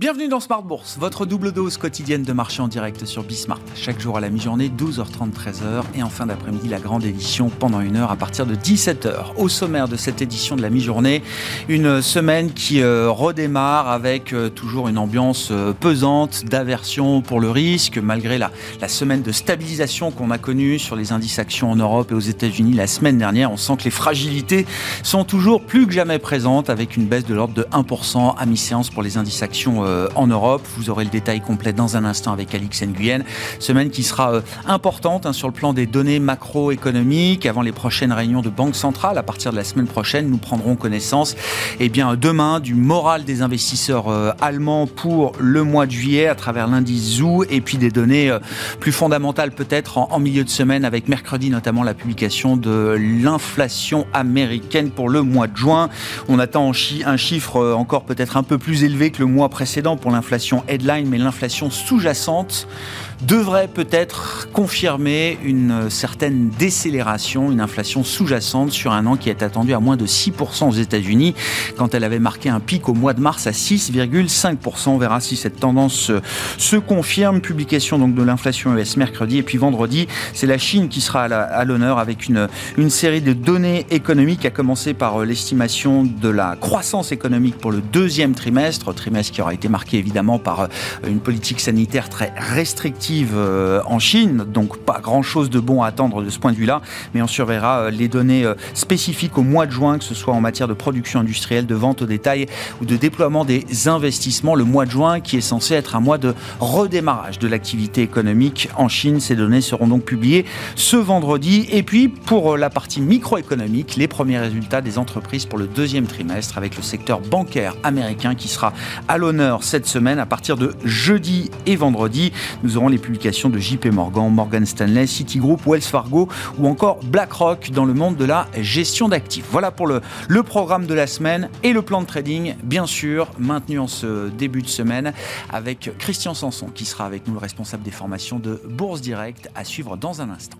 Bienvenue dans Smart Bourse, votre double dose quotidienne de marché en direct sur Bismart. Chaque jour à la mi-journée, 12h30, 13h. Et en fin d'après-midi, la grande édition pendant une heure à partir de 17h. Au sommaire de cette édition de la mi-journée, une semaine qui euh, redémarre avec euh, toujours une ambiance euh, pesante d'aversion pour le risque, malgré la, la semaine de stabilisation qu'on a connue sur les indices actions en Europe et aux États-Unis la semaine dernière. On sent que les fragilités sont toujours plus que jamais présentes avec une baisse de l'ordre de 1% à mi-séance pour les indices actions en Europe. Vous aurez le détail complet dans un instant avec Alix Nguyen. Semaine qui sera euh, importante hein, sur le plan des données macroéconomiques. Avant les prochaines réunions de Banque centrale, à partir de la semaine prochaine, nous prendrons connaissance eh bien, demain du moral des investisseurs euh, allemands pour le mois de juillet à travers l'indice ZOO et puis des données plus fondamentales peut-être en milieu de semaine avec mercredi notamment la publication de l'inflation américaine pour le mois de juin. On attend un chiffre encore peut-être un peu plus élevé que le mois précédent pour l'inflation headline, mais l'inflation sous-jacente devrait peut-être confirmer une certaine décélération, une inflation sous-jacente sur un an qui est attendu à moins de 6% aux États-Unis, quand elle avait marqué un pic au mois de mars à 6,5%. On verra si cette tendance se confirme. Publication donc de l'inflation US mercredi et puis vendredi, c'est la Chine qui sera à l'honneur avec une, une série de données économiques, à commencer par l'estimation de la croissance économique pour le deuxième trimestre, trimestre qui aura été marqué évidemment par une politique sanitaire très restrictive euh, en Chine, donc pas grand-chose de bon à attendre de ce point de vue-là, mais on surveillera euh, les données euh, spécifiques au mois de juin, que ce soit en matière de production industrielle, de vente au détail ou de déploiement des investissements. Le mois de juin qui est censé être un mois de redémarrage de l'activité économique en Chine. Ces données seront donc publiées ce vendredi. Et puis pour la partie microéconomique, les premiers résultats des entreprises pour le deuxième trimestre avec le secteur bancaire américain qui sera à l'honneur cette semaine à partir de jeudi et vendredi. Nous aurons les publications de JP Morgan, Morgan Stanley, Citigroup, Wells Fargo ou encore BlackRock dans le monde de la gestion d'actifs. Voilà pour le, le programme de la semaine et le plan de trading, bien sûr, maintenu en ce début de semaine avec Christian Sanson qui sera avec nous, le responsable des formations de Bourse Direct, à suivre dans un instant.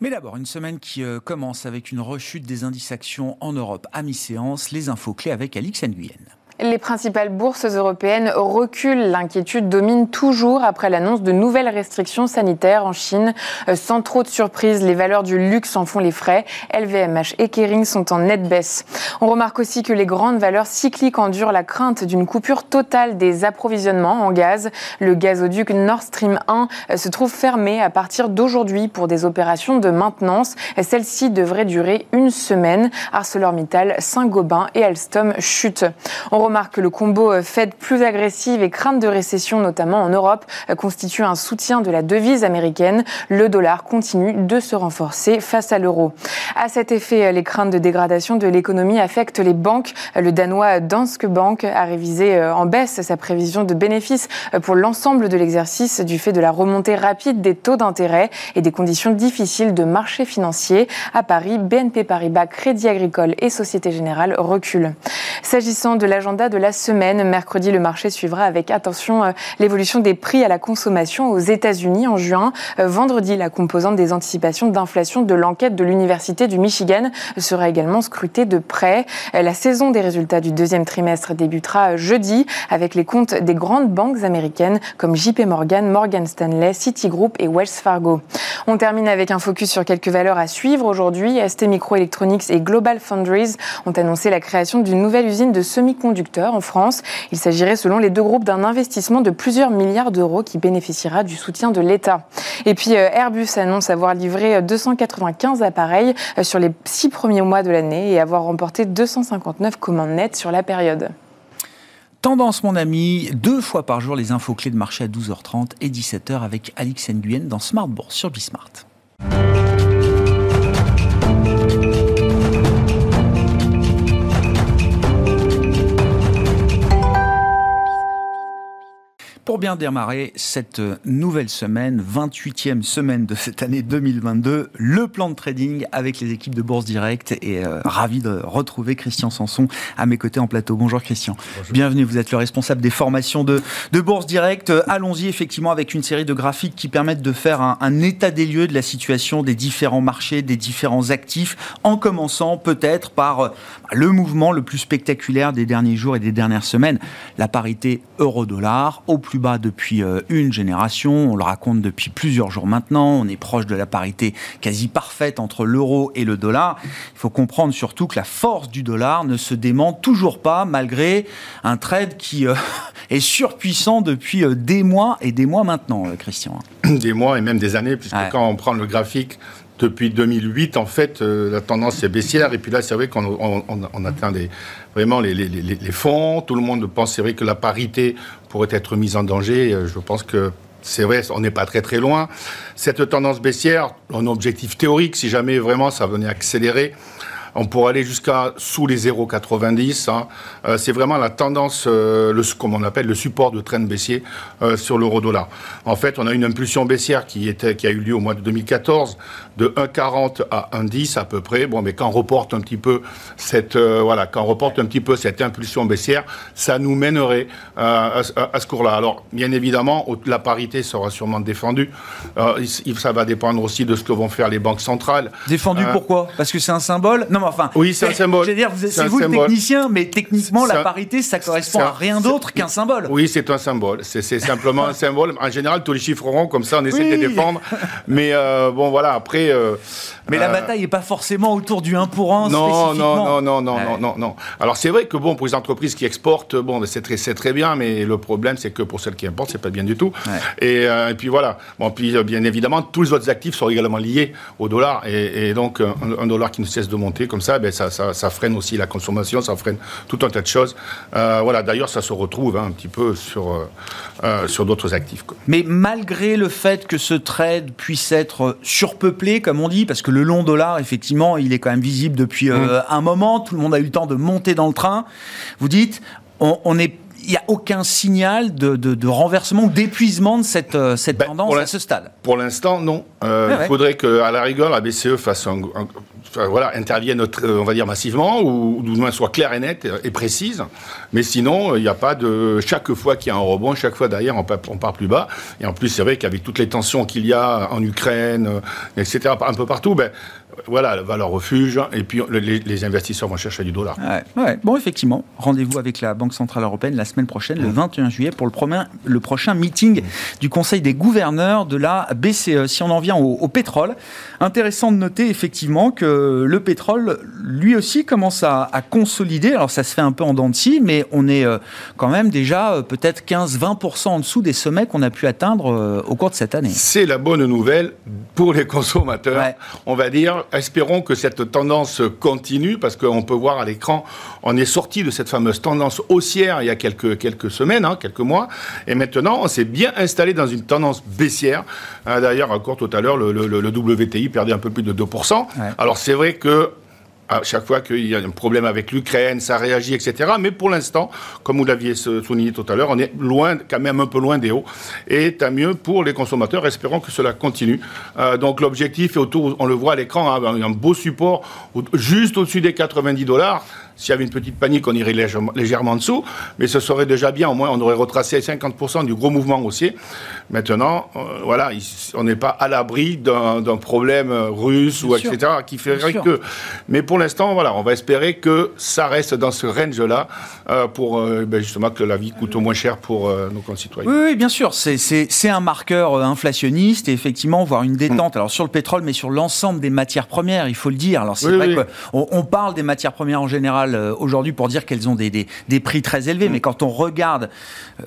Mais d'abord, une semaine qui euh, commence avec une rechute des indices actions en Europe à mi-séance. Les infos clés avec Alix Nguyen. Les principales bourses européennes reculent. L'inquiétude domine toujours après l'annonce de nouvelles restrictions sanitaires en Chine. Euh, sans trop de surprise, les valeurs du luxe en font les frais. LVMH et Kering sont en nette baisse. On remarque aussi que les grandes valeurs cycliques endurent la crainte d'une coupure totale des approvisionnements en gaz. Le gazoduc Nord Stream 1 euh, se trouve fermé à partir d'aujourd'hui pour des opérations de maintenance. Celle-ci devrait durer une semaine. ArcelorMittal, Saint-Gobain et Alstom chutent. Remarque que le combo euh, Fed plus agressive et crainte de récession, notamment en Europe, euh, constitue un soutien de la devise américaine. Le dollar continue de se renforcer face à l'euro. À cet effet, euh, les craintes de dégradation de l'économie affectent les banques. Le danois Danske Bank a révisé en baisse sa prévision de bénéfices pour l'ensemble de l'exercice du fait de la remontée rapide des taux d'intérêt et des conditions difficiles de marché financier. À Paris, BNP Paribas, Crédit Agricole et Société Générale reculent. S'agissant de l'agenda de la semaine. Mercredi, le marché suivra avec attention euh, l'évolution des prix à la consommation aux États-Unis en juin. Euh, vendredi, la composante des anticipations d'inflation de l'enquête de l'Université du Michigan sera également scrutée de près. Euh, la saison des résultats du deuxième trimestre débutera jeudi avec les comptes des grandes banques américaines comme JP Morgan, Morgan Stanley, Citigroup et Wells Fargo. On termine avec un focus sur quelques valeurs à suivre aujourd'hui. ST Microelectronics et Global Foundries ont annoncé la création d'une nouvelle usine de semi-conducteurs en France. Il s'agirait selon les deux groupes d'un investissement de plusieurs milliards d'euros qui bénéficiera du soutien de l'État. Et puis euh, Airbus annonce avoir livré 295 appareils euh, sur les six premiers mois de l'année et avoir remporté 259 commandes nettes sur la période. Tendance, mon ami, deux fois par jour les infos clés de marché à 12h30 et 17h avec Alix Nguyen dans Smart Bourse sur Bismart. Pour bien démarrer cette nouvelle semaine, 28e semaine de cette année 2022, le plan de trading avec les équipes de Bourse Direct et euh, ravi de retrouver Christian Sanson à mes côtés en plateau. Bonjour Christian. Bienvenue, vous êtes le responsable des formations de, de Bourse Direct. Allons-y effectivement avec une série de graphiques qui permettent de faire un, un état des lieux de la situation des différents marchés, des différents actifs, en commençant peut-être par euh, le mouvement le plus spectaculaire des derniers jours et des dernières semaines, la parité euro-dollar au plus bas depuis euh, une génération. On le raconte depuis plusieurs jours maintenant. On est proche de la parité quasi parfaite entre l'euro et le dollar. Il faut comprendre surtout que la force du dollar ne se dément toujours pas malgré un trade qui euh, est surpuissant depuis euh, des mois et des mois maintenant, Christian. Des mois et même des années, puisque quand on prend le graphique depuis 2008, en fait, la tendance est baissière. Et puis là, c'est vrai qu'on on, atteint vraiment les, fonds. Tout le monde pense, c'est vrai, que la parité pourrait être mise en danger. Je pense que c'est vrai, on n'est pas très très loin. Cette tendance baissière, un objectif théorique, si jamais vraiment ça venait accélérer, on pourrait aller jusqu'à sous les 0,90. Hein. Euh, c'est vraiment la tendance, euh, le, comme on appelle le support de train baissier euh, sur l'euro-dollar. En fait, on a une impulsion baissière qui a eu lieu au mois de 2014 de 1,40 à 1,10 à peu près. Bon, mais quand on reporte un petit peu cette, voilà, quand on reporte un petit peu cette impulsion baissière, ça nous mènerait à, ce cours-là. Alors, bien évidemment, la parité sera sûrement défendue. ça va dépendre aussi de ce que vont faire les banques centrales. Défendu pourquoi? Parce que c'est un symbole? Non, enfin. Oui, c'est un symbole. Je veux dire, c'est vous le technicien, mais techniquement, la parité, ça correspond à rien d'autre qu'un symbole. Oui, c'est un symbole. C'est simplement un symbole. En général, tous les chiffres ronds, comme ça, on essaie de les défendre. Mais euh, bon, voilà, après. Euh, mais la euh, bataille n'est pas forcément autour du 1 pour 1 non, non, non, non, non, non, non, non. Alors, c'est vrai que, bon, pour les entreprises qui exportent, bon, c'est très, très bien, mais le problème, c'est que pour celles qui importent, c'est pas bien du tout. Et, puis voilà. Bon, puis, bien évidemment, tous les autres actifs sont également liés au dollar. Et, donc, un, dollar qui ne cesse de monter, comme ça, ben, ça, ça, freine aussi la consommation, ça freine tout un tas de choses. Euh, voilà, d'ailleurs, ça se retrouve hein, un petit peu sur, euh, euh, sur d'autres actifs. Mais malgré le fait que ce trade puisse être surpeuplé, comme on dit, parce que le long dollar, effectivement, il est quand même visible depuis mmh. un moment, tout le monde a eu le temps de monter dans le train, vous dites, on, est il n'y a aucun signal de, de, renversement ou d'épuisement de cette, cette ben, tendance à ce stade Pour l'instant, non. il faudrait qu'à la rigueur, la BCE fasse un, voilà, interviennent, euh, on va dire, massivement, ou, du moins soit claire et nette et précise. Mais sinon, il n'y a pas de. Chaque fois qu'il y a un rebond, chaque fois derrière, on part, on part plus bas. Et en plus, c'est vrai qu'avec toutes les tensions qu'il y a en Ukraine, euh, etc., un peu partout, ben, voilà, va leur refuge, et puis les, investisseurs vont chercher du dollar. Ouais, Bon, effectivement, rendez-vous avec la Banque Centrale Européenne la semaine prochaine, le 21 juillet, pour le, prochain, le prochain meeting du Conseil des gouverneurs de la BCE. Si on en vient au, pétrole, intéressant de noter effectivement que le pétrole, lui aussi, commence à, consolider. Alors ça se fait un peu en dents de scie, mais on est euh, quand même déjà euh, peut-être 15-20% en dessous des sommets qu'on a pu atteindre euh, au cours de cette année. C'est la bonne nouvelle pour les consommateurs, on va dire espérons que cette tendance continue, parce qu'on peut voir à l'écran, on est sorti de cette fameuse tendance haussière il y a quelques, quelques semaines, hein, quelques mois, et maintenant on s'est bien installé dans une tendance baissière. Euh, d'ailleurs, encore tout à l'heure, le, WTI perdait un peu plus de 2%. Alors c'est vrai que à chaque fois qu'il y a un problème avec l'Ukraine, ça réagit, etc. Mais pour l'instant, comme vous l'aviez souligné tout à l'heure, on est loin, quand même un peu loin des hauts. Et tant mieux pour les consommateurs. Espérons que cela continue. Euh, donc l'objectif est autour, on le voit à l'écran, hein, un beau support juste au-dessus des 90 dollars. S'il y avait une petite panique, on irait légèrement, en dessous, mais ce serait déjà bien. Au moins, on aurait retracé 50% du gros mouvement haussier. Maintenant, euh, voilà, on n'est pas à l'abri d'un problème russe ou etc. qui ferait que. Mais pour l'instant, voilà, on va espérer que ça reste dans ce range-là euh, pour euh, ben, justement que la vie coûte moins cher pour nos concitoyens. Oui, bien sûr, c'est un marqueur inflationniste et effectivement voir une détente. Mm. Alors sur le pétrole, mais sur l'ensemble des matières premières, il faut le dire. Alors c'est vrai qu'on on parle des matières premières en général euh, aujourd'hui pour dire qu'elles ont des, des, prix très élevés, mm. mais quand on regarde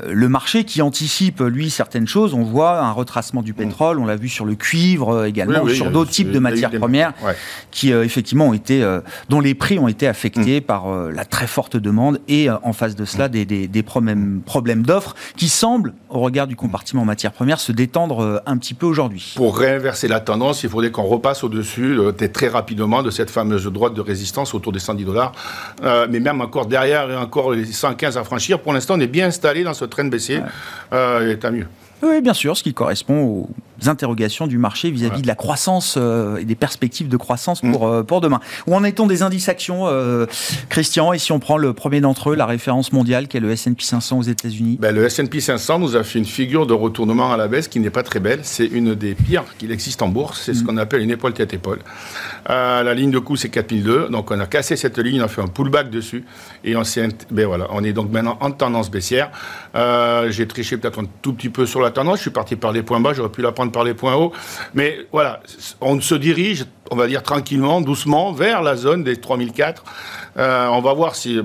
euh, le marché qui anticipe, lui, certaines choses, on voit un retracement du mm. pétrole, on l'a vu sur le cuivre euh, également, sur d'autres types de matières premières qui, effectivement, ont été, dont les prix ont été affectés mm. par la très forte demande et, en face de cela, des, des problèmes, problèmes d'offres qui semblent, au regard du compartiment matières premières, se détendre un petit peu aujourd'hui. Pour réinverser la tendance, il faudrait qu'on repasse au-dessus très rapidement de cette fameuse droite de résistance autour des 110 dollars mais même encore derrière et encore les 115 à franchir, pour l'instant, on est bien installé dans ce train de baissier. et tant mieux. Oui, bien sûr, ce qui correspond aux interrogations du marché vis-à-vis de la croissance euh, et des perspectives de croissance pour, mm. euh, pour demain. Où en est-on des indices actions, euh, Christian? Et si on prend le premier d'entre eux, la référence mondiale, qui est le S&P 500 aux États-Unis? Ben, Le S&P 500 nous a fait une figure de retournement à la baisse qui n'est pas très belle. C'est une des pires qu'il existe en bourse. C'est ce mm. qu'on appelle une épaule tête épaule. la ligne de coût, c'est 4002. Donc on a cassé cette ligne, on a fait un pullback dessus. Et on, ben, voilà, on est donc maintenant en tendance baissière. J'ai triché peut-être un tout petit peu sur la tendance. Je suis parti par les points bas, j'aurais pu la prendre par les points hauts. Mais voilà, on se dirige, on va dire tranquillement, doucement, vers la zone des 3004. Euh, on va voir si,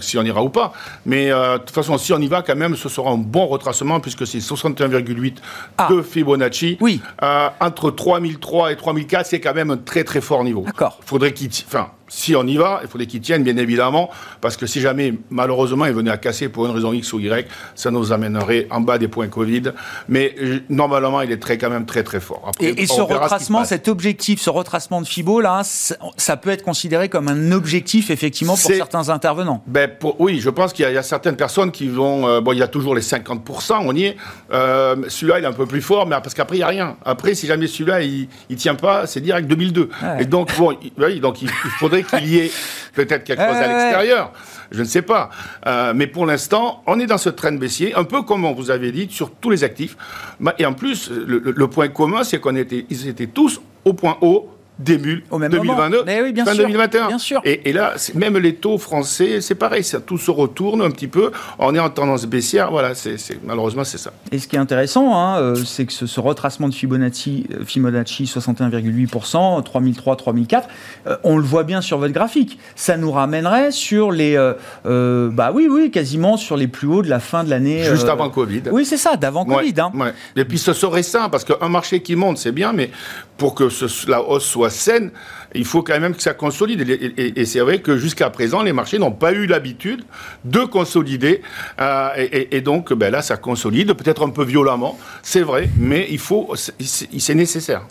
si on ira ou pas. Mais euh, de toute façon, si on y va, quand même, ce sera un bon retracement puisque c'est 61,8 ah. de Fibonacci. Oui. Euh, entre 3003 et 3004, c'est quand même un très très fort niveau. D'accord. Faudrait qu'il, enfin, si on y va, il faudrait qu'ils tiennent, bien évidemment, parce que si jamais, malheureusement, ils venaient à casser pour une raison X ou Y, ça nous amènerait en bas des points Covid. Mais normalement, il est très, quand même très, très fort. et, ce retracement, cet objectif, ce retracement de FIBO, là, ça peut être considéré comme un objectif, effectivement, pour certains intervenants ben, Oui, je pense qu'il y, a certaines personnes qui vont. Euh, bon, il y a toujours les 50%, on y est. Euh, celui-là, il est un peu plus fort, mais parce qu'après, il n'y a rien. Après, si jamais celui-là, il ne tient pas, c'est direct 2002. Et donc, bon, il, donc, il faudrait qu'il y ait peut-être quelque chose à l'extérieur. Je ne sais pas. Euh, mais pour l'instant, on est dans ce train baissier, un peu comme on vous avait dit, sur tous les actifs. Et en plus, le, le point commun, c'est qu'on était, ils étaient tous au point haut début Au même 2022, oui, bien fin 2021. Bien sûr. Et, là, même les taux français, c'est pareil, ça, tout se retourne un petit peu. On est en tendance baissière, voilà, c'est, malheureusement, c'est ça. Et ce qui est intéressant, hein, euh, c'est que ce, retracement de Fibonacci, euh, Fibonacci 61,8%, 3003, 3004, on le voit bien sur votre graphique. Ça nous ramènerait sur les, euh, bah oui, oui, quasiment sur les plus hauts de la fin de l'année. Juste avant Covid. Oui, c'est ça, d'avant Covid. Hein. Et puis ce serait ça, parce qu'un marché qui monte, c'est bien, mais pour que la hausse soit saine, il faut quand même que ça consolide. Et, c'est vrai que jusqu'à présent, les marchés n'ont pas eu l'habitude de consolider. Euh, et, donc, ben là, ça consolide, peut-être un peu violemment, c'est vrai, mais il faut, c'est nécessaire.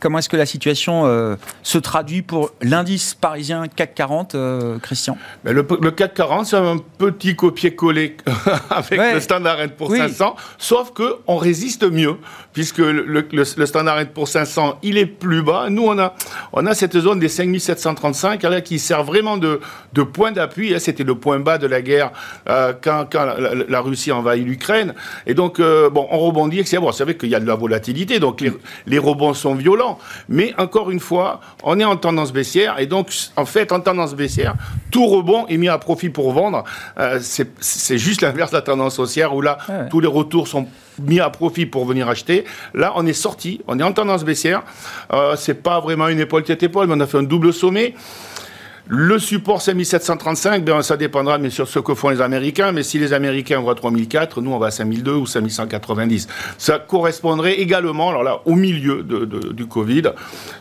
Comment est-ce que la situation euh, se traduit pour l'indice parisien CAC 40, euh, Christian? Le, CAC 40, c'est un petit copier-coller avec le Standard pour 500, sauf qu'on résiste mieux, puisque le, le, Standard pour 500, il est plus bas. Nous, on a, on a cette zone des 5735 là, qui sert vraiment de, de point d'appui. C'était le point bas de la guerre euh, quand, quand la, Russie envahit l'Ukraine. Et donc, bon, on rebondit. C'est bon, vrai qu'il y a de la volatilité, donc les, les rebonds sont violents. Mais encore une fois, on est en tendance baissière et donc en fait en tendance baissière, tout rebond est mis à profit pour vendre. Euh, c'est juste l'inverse de la tendance haussière où là tous les retours sont mis à profit pour venir acheter. Là, on est sorti, on est en tendance baissière. Euh, c'est pas vraiment une épaule tête épaule, mais on a fait un double sommet. Le support, c'est 1735. Ben, ça dépendra bien sûr de ce que font les Américains. Mais si les Américains voient 3004, nous, on va à 5002 ou 5190. Ça correspondrait également, alors là, au milieu de, du Covid.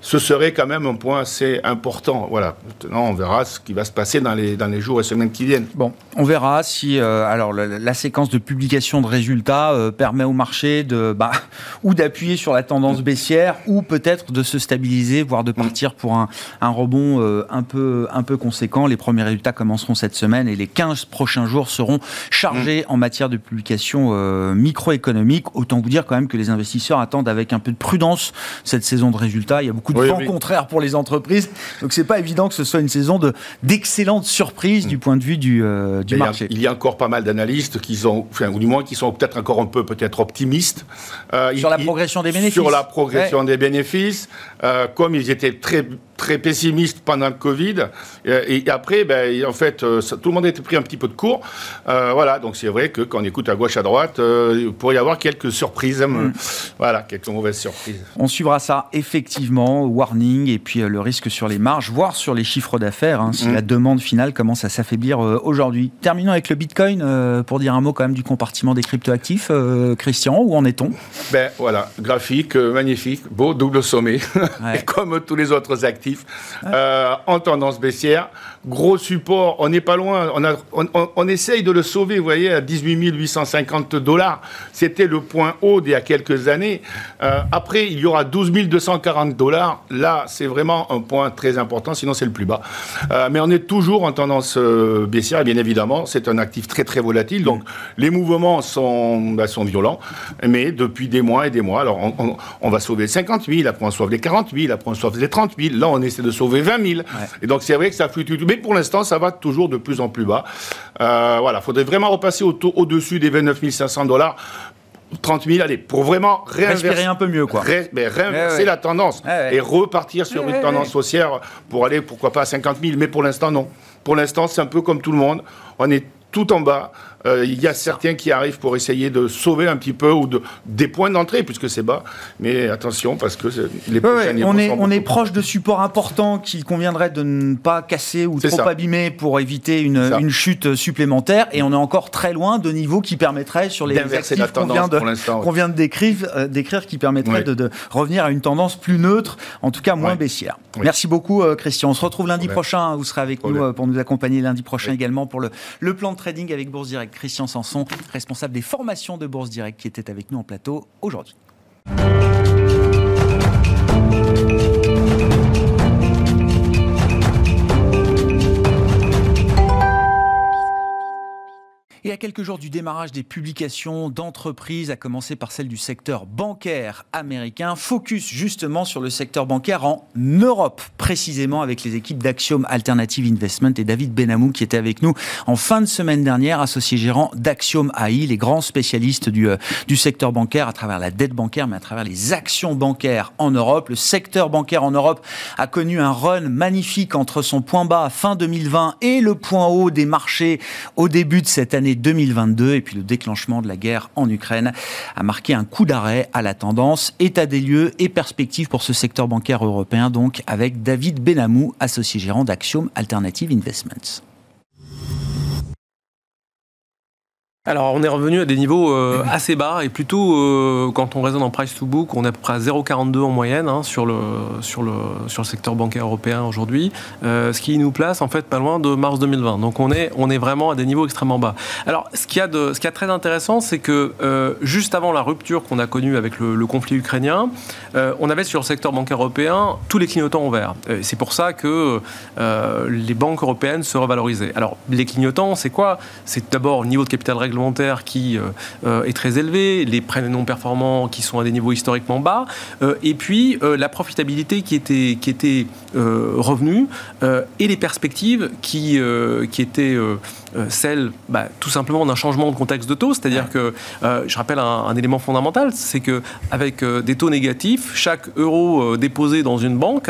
Ce serait quand même un point assez important. Voilà. Maintenant, on verra ce qui va se passer dans les, dans les jours et semaines qui viennent. Bon, on verra si euh, alors la, séquence de publication de résultats euh, permet au marché de bah, ou d'appuyer sur la tendance baissière ou peut-être de se stabiliser, voire de partir pour un, un rebond euh, un peu un peu conséquent. Les premiers résultats commenceront cette semaine et les 15 prochains jours seront chargés mm. en matière de publication euh, microéconomique. Autant vous dire quand même que les investisseurs attendent avec un peu de prudence cette saison de résultats. Il y a beaucoup de vents contraires pour les entreprises. Donc c'est pas évident que ce soit une saison de d'excellentes surprises mm. du point de vue du, euh, du marché. Il y, a, encore pas mal d'analystes qui sont, enfin, ou du moins qui sont peut-être encore un peu peut-être optimistes. Euh, sur la progression des bénéfices. Sur la progression des bénéfices. comme ils étaient très très pessimiste pendant le Covid. Et, après, ben, en fait, euh, tout le monde a été pris un petit peu de court. Euh, voilà, donc c'est vrai que quand on écoute à gauche, à droite, euh, il pourrait y avoir quelques surprises. Mm. Voilà, quelques mauvaises surprises. On suivra ça, effectivement, warning, et puis le risque sur les marges, voire sur les chiffres d'affaires, hein, si mm. la demande finale commence à s'affaiblir aujourd'hui. Terminons avec le Bitcoin, pour dire un mot quand même du compartiment des cryptoactifs. Christian, où en est-on? Ben voilà, graphique, magnifique, beau double sommet, comme tous les autres actifs. Euh, en tendance baissière. Gros support, on n'est pas loin, on, a, on, essaye de le sauver, vous voyez, à 18 850 dollars. C'était le point haut d'il y a quelques années. Euh, après, il y aura 12 240 dollars. Là, c'est vraiment un point très important, sinon c'est le plus bas. Euh, mais on est toujours en tendance euh, baissière, et bien évidemment, c'est un actif très très volatile. Donc, les mouvements sont, bah, sont violents, mais depuis des mois et des mois. Alors, on, va sauver 50 000, après on sauve les 40 000, après on sauve les 30 000. Là, on essaie de sauver 20 000. Et donc, c'est vrai que ça fluctue. Mais pour l'instant, ça va toujours de plus en plus bas. Euh, voilà, il faudrait vraiment repasser au-dessus des 29 500 dollars 30 000, allez, pour vraiment réinverser, un peu mieux, quoi. mais réinverser la tendance et repartir sur une tendance haussière pour aller, pourquoi pas, à 50 000. Mais pour l'instant, non. Pour l'instant, c'est un peu comme tout le monde. On est tout en bas. Euh, il y a certains qui arrivent pour essayer de sauver un petit peu ou de, des points d'entrée, puisque c'est bas. Mais attention, parce que les prochains On est, on est proche de supports importants qu'il conviendrait de ne pas casser ou trop abîmer pour éviter une, une, chute supplémentaire. Et on est encore très loin de niveaux qui permettraient, sur les actifs qu'on vient, de, vient de décrire, euh, décrire qui permettraient de, de, revenir à une tendance plus neutre, en tout cas moins baissière. Merci beaucoup, euh, Christian. On se retrouve lundi prochain. Vous serez avec nous pour nous accompagner lundi prochain également pour le, le plan de trading avec Bourse Direct. Christian Sanson, responsable des formations de Bourse Direct, qui était avec nous en plateau aujourd'hui. Quelques jours du démarrage des publications d'entreprises, à commencer par celle du secteur bancaire américain, focus justement sur le secteur bancaire en Europe, précisément avec les équipes d'Axiom Alternative Investment et David Benamou qui était avec nous en fin de semaine dernière, associé gérant d'Axiom AI, les grands spécialistes du, euh, du secteur bancaire à travers la dette bancaire, mais à travers les actions bancaires en Europe. Le secteur bancaire en Europe a connu un run magnifique entre son point bas fin 2020 et le point haut des marchés au début de cette année 2022 et puis le déclenchement de la guerre en Ukraine a marqué un coup d'arrêt à la tendance. État des lieux et perspectives pour ce secteur bancaire européen donc avec David Benamou, associé gérant d'Axiom Alternative Investments. Alors, on est revenu à des niveaux euh, assez bas et plutôt, euh, quand on raisonne en price to book, on est à peu près à 0,42 en moyenne hein, sur, le, sur, le, sur le secteur bancaire européen aujourd'hui, euh, ce qui nous place en fait pas loin de mars 2020. Donc, on est, on est vraiment à des niveaux extrêmement bas. Alors, ce qu'il y a de, ce qui est très intéressant, c'est que juste avant la rupture qu'on a connue avec le, conflit ukrainien, on avait sur le secteur bancaire européen tous les clignotants ouverts. C'est pour ça que les banques européennes se revalorisaient. Alors, les clignotants, c'est quoi? C'est d'abord le niveau de capital qui euh, euh, est très élevé, les prêts non performants qui sont à des niveaux historiquement bas, euh, et puis la profitabilité qui était, revenue et les perspectives qui étaient celles bah, tout simplement d'un changement de contexte de taux, c'est-à-dire que je rappelle un, élément fondamental, c'est que avec des taux négatifs, chaque euro déposé dans une banque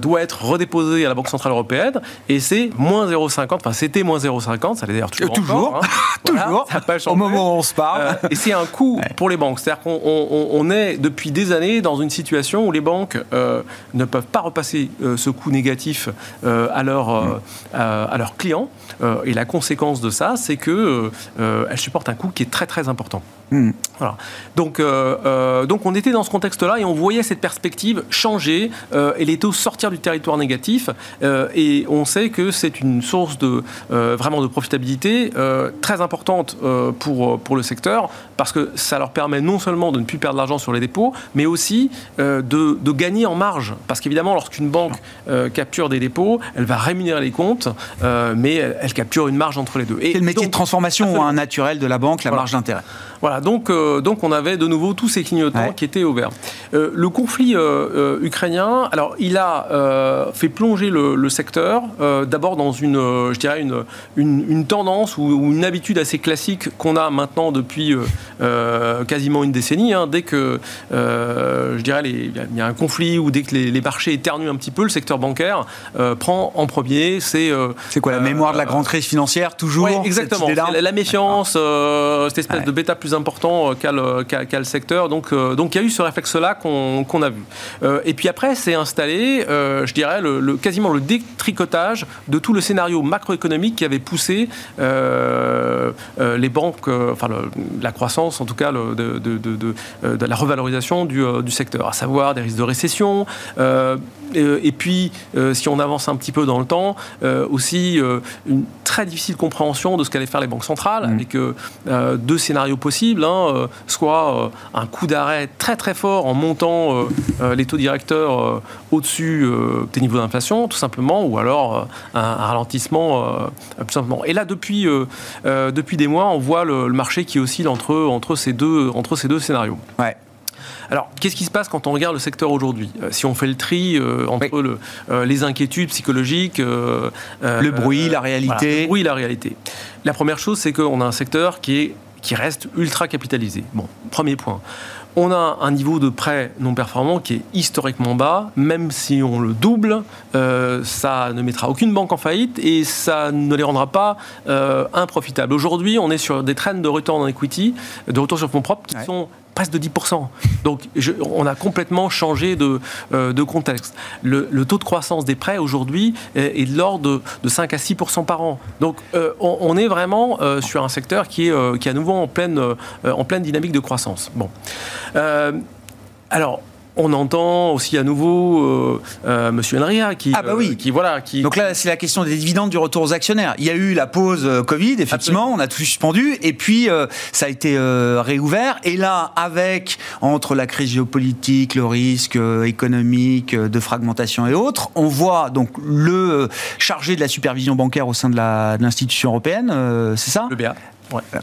doit être redéposé à la Banque centrale européenne et c'est moins 0,50, enfin c'était moins 0,50, ça l'est d'ailleurs toujours. toujours, hein. toujours. Au moment où on se parle. Euh, et c'est un coût pour les banques. C'est-à-dire qu'on est depuis des années dans une situation où les banques euh, ne peuvent pas repasser euh, ce coût négatif à, leur, mm. à leurs clients. et la conséquence de ça, c'est qu'elles supportent un coût qui est très très important. Mm. Voilà. Donc, donc on était dans ce contexte-là et on voyait cette perspective changer et les taux sortir du territoire négatif. et on sait que c'est une source de vraiment de profitabilité très importante euh, pour, pour le secteur, parce que ça leur permet non seulement de ne plus perdre l'argent sur les dépôts, mais aussi euh, de, de, gagner en marge. Parce qu'évidemment, lorsqu'une banque euh, capture des dépôts, elle va rémunérer les comptes, mais elle, capture une marge entre les deux. C'est le métier de transformation hein, naturel de la banque, la marge d'intérêt. Voilà, donc, donc on avait de nouveau tous ces clignotants qui étaient ouverts. le conflit ukrainien, alors il a fait plonger le, secteur d'abord dans une, je dirais une, une, une tendance ou, ou, une habitude assez classique qu'on a maintenant depuis euh, euh, quasiment une décennie. Hein. dès que, euh, je dirais, il y a un conflit ou dès que les, marchés éternuent un petit peu, le secteur bancaire prend en premier. C'est quoi la mémoire de la grande crise financière toujours Exactement. La, méfiance, cette espèce de bêta plus important qu'a le, secteur. Donc, donc il y a eu ce réflexe-là qu'on a vu. et puis après, c'est installé, je dirais, le, quasiment le détricotage de tout le scénario macroéconomique qui avait poussé les banques, enfin la croissance, en tout cas de, de, de, la revalorisation du, du, secteur, à savoir des risques de récession. Et puis, si on avance un petit peu dans le temps, aussi une très difficile compréhension de ce qu'allaient faire les banques centrales, mmh. avec euh, deux scénarios possibles, hein, euh, soit euh, un coup d'arrêt très très fort en montant les taux directeurs au-dessus des niveaux d'inflation, tout simplement, ou alors un, ralentissement, tout simplement. Et là, depuis, depuis des mois, on voit le, marché qui oscille entre, entre, ces, deux, entre ces deux scénarios. Ouais. Alors, qu'est-ce qui se passe quand on regarde le secteur aujourd'hui euh, Si on fait le tri euh, entre le, euh, les inquiétudes psychologiques, le bruit, la réalité. le bruit, la réalité. La première chose, c'est qu'on a un secteur qui, est, qui reste ultra capitalisé. Bon, premier point. On a un niveau de prêt non performant qui est historiquement bas, même si on le double, ça ne mettra aucune banque en faillite et ça ne les rendra pas improfitables. Aujourd'hui, on est sur des trends de retour en equity, de retour sur fonds propres qui sont presque de 10%. Donc on a complètement changé de, euh, de contexte. Le, taux de croissance des prêts aujourd'hui est, de l'ordre de, 5 à 6% par an. Donc euh, on, est vraiment euh, sur un secteur qui est, qui à nouveau en pleine, en pleine dynamique de croissance. Bon. alors, on entend aussi à nouveau euh, euh, Monsieur Enria qui, ah bah oui. Euh, qui voilà, qui. Donc là, c'est la question des dividendes du retour aux actionnaires. Il y a eu la pause Covid, effectivement, on a tout suspendu, et puis ça a été réouvert. Et là, avec entre la crise géopolitique, le risque économique de fragmentation et autres, on voit donc le chargé de la supervision bancaire au sein de l'institution européenne, c'est ça? Le BA.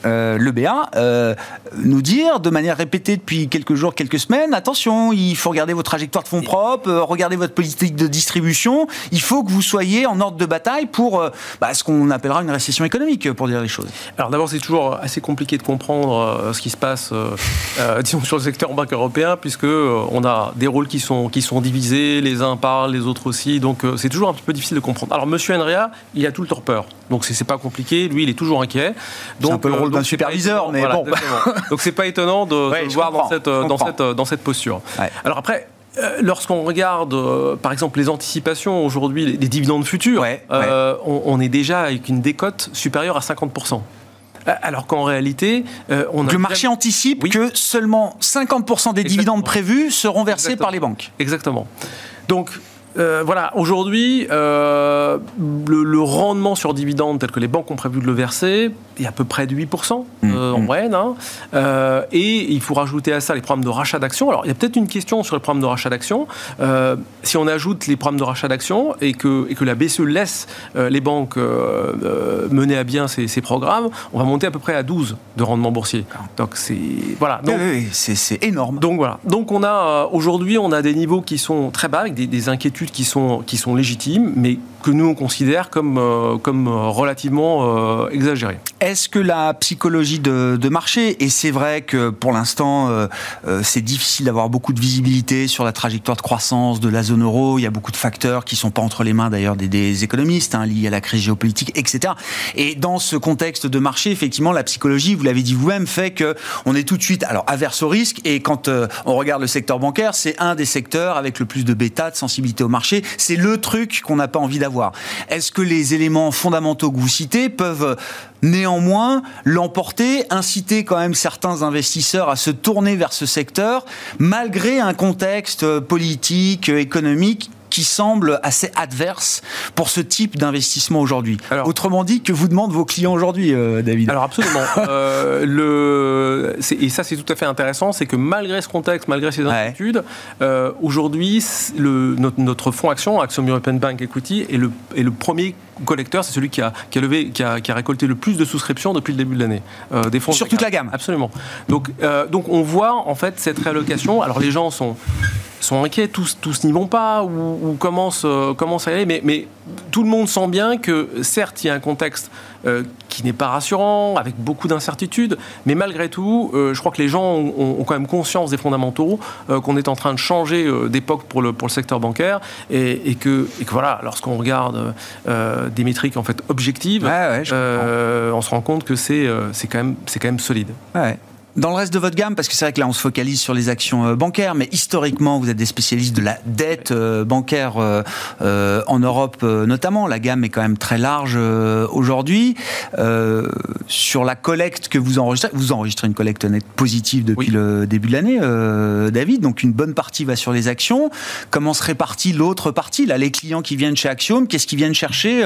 Euh, le BA, euh, nous dire de manière répétée depuis quelques jours, quelques semaines, attention, il faut regarder vos trajectoires de fonds propres, euh, regarder votre politique de distribution, il faut que vous soyez en ordre de bataille pour bah, ce qu'on appellera une récession économique, pour dire les choses. Alors d'abord, c'est toujours assez compliqué de comprendre ce qui se passe, disons, sur le secteur bancaire européen, puisque on a des rôles qui sont, qui sont divisés, les uns parlent, les autres aussi, donc c'est toujours un petit peu difficile de comprendre. Alors Monsieur Enria, il a tout le torpeur, donc c'est pas compliqué, lui il est toujours inquiet. Peu le rôle d'un superviseur, mais bon. donc c'est pas étonnant de, le voir dans cette, dans, cette, dans cette posture. Alors après, euh, lorsqu'on regarde, euh, par exemple, les anticipations aujourd'hui, les, dividendes futurs, euh, On, est déjà avec une décote supérieure à 50%. Alors qu'en réalité, on a le marché anticipe que seulement 50% des dividendes prévus seront versés par les banques. Exactement. Donc, euh, voilà, aujourd'hui, euh, le, rendement sur dividende tel que les banques ont prévu de le verser est à peu près de 8% mmh, euh, en mmh. moyenne. Hein. et il faut rajouter à ça les programmes de rachat d'actions. Alors, il y a peut-être une question sur les programmes de rachat d'actions. si on ajoute les programmes de rachat d'actions et que, et que la BCE laisse les banques mener à bien ces, programmes, on va monter à peu près à 12 de rendement boursier. Donc, c'est voilà. c'est énorme. Donc voilà. Donc on a aujourd'hui, on a des niveaux qui sont très bas avec des inquiétudes qui sont, qui sont légitimes, mais que nous on considère comme, euh, comme euh, relativement euh, exagérées. Est-ce que la psychologie de, marché, et c'est vrai que pour l'instant c'est difficile d'avoir beaucoup de visibilité sur la trajectoire de croissance de la zone euro, il y a beaucoup de facteurs qui sont pas entre les mains d'ailleurs des, économistes, hein, liés à la crise géopolitique, etc. Et dans ce contexte de marché, effectivement, la psychologie, vous l'avez dit vous-même, fait que on est tout de suite alors averse au risque, et quand on regarde le secteur bancaire, c'est un des secteurs avec le plus de bêta, de sensibilité au marché, c'est le truc qu'on n'a pas envie d'avoir. Est-ce que les éléments fondamentaux que vous citez peuvent néanmoins l'emporter, inciter quand même certains investisseurs à se tourner vers ce secteur, malgré un contexte politique, économique qui semble assez adverse pour ce type d'investissement aujourd'hui. Autrement dit, que vous demandent vos clients aujourd'hui, euh, David? Alors absolument. euh, le, et ça, c'est tout à fait intéressant, c'est que malgré ce contexte, malgré ces inquiétudes, euh, aujourd'hui, notre, notre, fonds action, Action European Bank Equity, est le, est le premier collecteur, c'est celui qui a, qui a levé, qui a, qui a, récolté le plus de souscriptions depuis le début de l'année. Euh, des fonds sur toute la gamme. Absolument. Donc, euh, donc on voit en fait cette réallocation. Alors les gens sont sont inquiets, tous, tous n'y vont pas ou, ou commencent, euh, commencent, à y aller, mais, mais, tout le monde sent bien que certes il y a un contexte euh, qui n'est pas rassurant, avec beaucoup d'incertitudes, mais malgré tout, euh, je crois que les gens ont, quand même conscience des fondamentaux, qu'on est en train de changer d'époque pour le, pour le secteur bancaire, et, que, et que, voilà, lorsqu'on regarde des métriques en fait objectives, on se rend compte que c'est quand, même, quand même solide. Ouais. Dans le reste de votre gamme, parce que c'est vrai que là on se focalise sur les actions euh, bancaires, mais historiquement vous êtes des spécialistes de la dette euh, bancaire euh, en Europe notamment. La gamme est quand même très large aujourd'hui. sur la collecte que vous enregistrez, vous enregistrez une collecte nette positive depuis le début de l'année, David. Donc une bonne partie va sur les actions. Comment se répartit l'autre partie? Là, les clients qui viennent chez Axiom, qu'est-ce qu'ils viennent chercher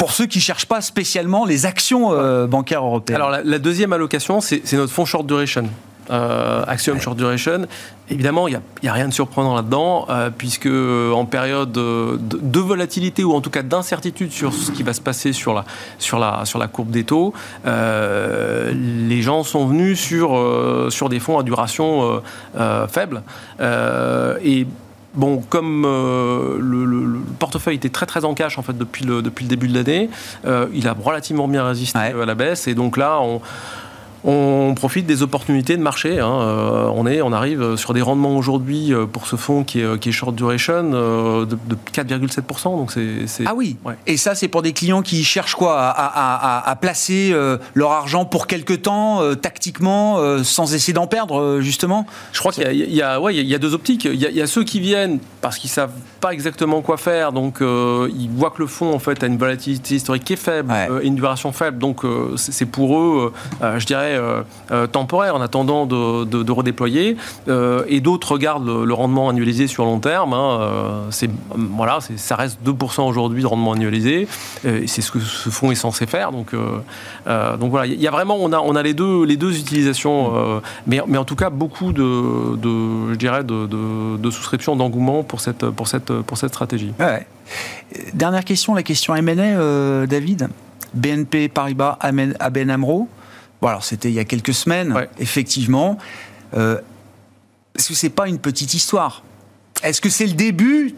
pour ceux qui ne cherchent pas spécialement les actions euh, bancaires européennes Alors la, deuxième allocation, c'est notre fonds short duration. Euh, Axiom Short Duration. Évidemment, il n'y a, rien de surprenant là-dedans, euh, puisque en période de, volatilité ou en tout cas d'incertitude sur ce qui va se passer sur la, sur la, sur la courbe des taux, les gens sont venus sur, sur des fonds à duration faible. et Bon, comme euh, le, portefeuille était très très en cash en fait depuis le, depuis le début de l'année, euh, il a relativement bien résisté à la baisse. Et donc là on, on profite des opportunités de marché. Hein. Euh, on, est, on arrive sur des rendements aujourd'hui euh, pour ce fonds qui est, qui est short duration euh, de, 4,7%. Donc c'est, Ah oui Et ça, c'est pour des clients qui cherchent quoi? À, placer leur argent pour quelque temps, tactiquement, sans essayer d'en perdre, justement? Je crois qu'il y a, ouais, y a deux optiques. Il y a, ceux qui viennent parce qu'ils savent pas exactement quoi faire, donc ils voient que le fonds en fait a une volatilité historique qui est faible et une duration faible. Donc c'est pour eux, je dirais, euh, euh, temporaire en attendant de, redéployer. Euh, et d'autres regardent le, rendement annualisé sur long terme. Hein, c'est voilà, ça reste 2% aujourd'hui de rendement annualisé. c'est ce que ce fonds est censé faire. Donc, donc voilà, il y a vraiment, on a, on a les deux, les deux utilisations, mais, mais en tout cas beaucoup de, de je dirais, de, de, souscriptions, d'engouement pour cette, pour cette, pour cette stratégie. Dernière question, la question M&A, David. BNP Paribas, ABN AMRO, Bon, alors c'était il y a quelques semaines, effectivement. Euh, est-ce que c'est pas une petite histoire? Est-ce que c'est le début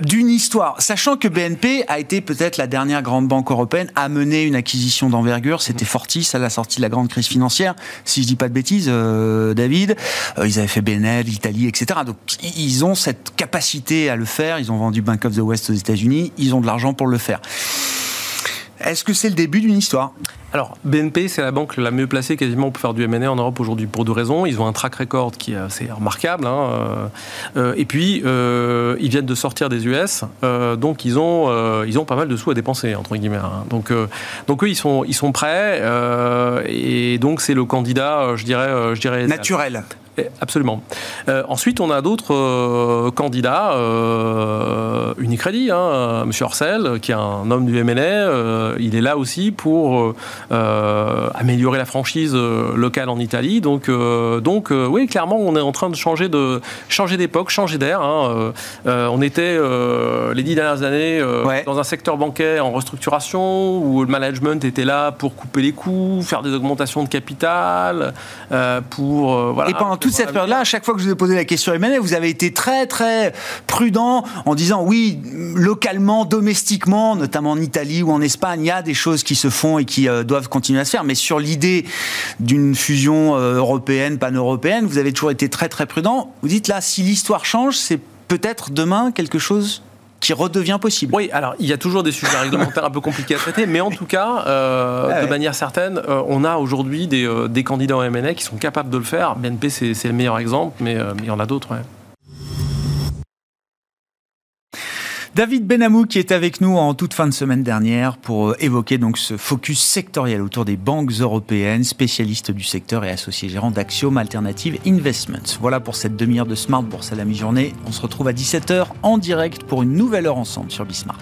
d'une histoire, sachant que BNP a été peut-être la dernière grande banque européenne à mener une acquisition d'envergure. C'était. Fortis à la sortie de la grande crise financière, si je dis pas de bêtises, euh, David. Euh, ils avaient fait BNL, l'Italie, etc. Donc ils ont cette capacité à le faire. Ils ont vendu Bank of the West aux États-Unis. Ils ont de l'argent pour le faire. Est-ce que c'est le début d'une histoire? Alors, BNP, c'est la banque la mieux placée quasiment pour faire du M&A en Europe aujourd'hui pour deux raisons. Ils ont un track record qui est assez remarquable. Hein, euh, euh, et puis, euh, ils viennent de sortir des US, donc ils ont, ils ont pas mal de sous à dépenser, entre guillemets. Hein. Donc, donc eux, ils sont, ils sont prêts. et donc, c'est le candidat, je dirais... je dirais Naturel. Absolument. Euh, ensuite, on a d'autres euh, candidats. Euh, Unicredit, hein, M. Orcel, qui est un homme du MNA, il est là aussi pour améliorer la franchise locale en Italie. Donc, donc oui, clairement, on est en train de changer de changer d'époque, changer d'air. Hein. on était les dix dernières années dans un secteur bancaire en restructuration où le management était là pour couper les coûts, faire des augmentations de capital, pour voilà toute cette période-là, à chaque fois que je vous ai posé la question M&A, vous avez été très très prudent en disant oui, localement, domestiquement, notamment en Italie ou en Espagne, il y a des choses qui se font et qui euh, doivent continuer à se faire. Mais sur l'idée d'une fusion euh, européenne, pan-européenne, vous avez toujours été très très prudent. Vous dites là, si l'histoire change, c'est peut-être demain quelque chose qui redevient possible. Oui, alors il y a toujours des sujets réglementaires un peu compliqués à traiter, mais en tout cas, euh, de manière certaine, euh, on a aujourd'hui des, euh, des, candidats en M&A qui sont capables de le faire. BNP, c'est le meilleur exemple, mais, mais il y en a d'autres. Ouais. David Benamou qui est avec nous en toute fin de semaine dernière pour euh, évoquer donc ce focus sectoriel autour des banques européennes, spécialiste du secteur et associé gérant d'Axiom Alternative Investments. Voilà pour cette demi-heure de Smart Bourse à la mi-journée. On se retrouve à 17h en direct pour une nouvelle heure ensemble sur Bismart.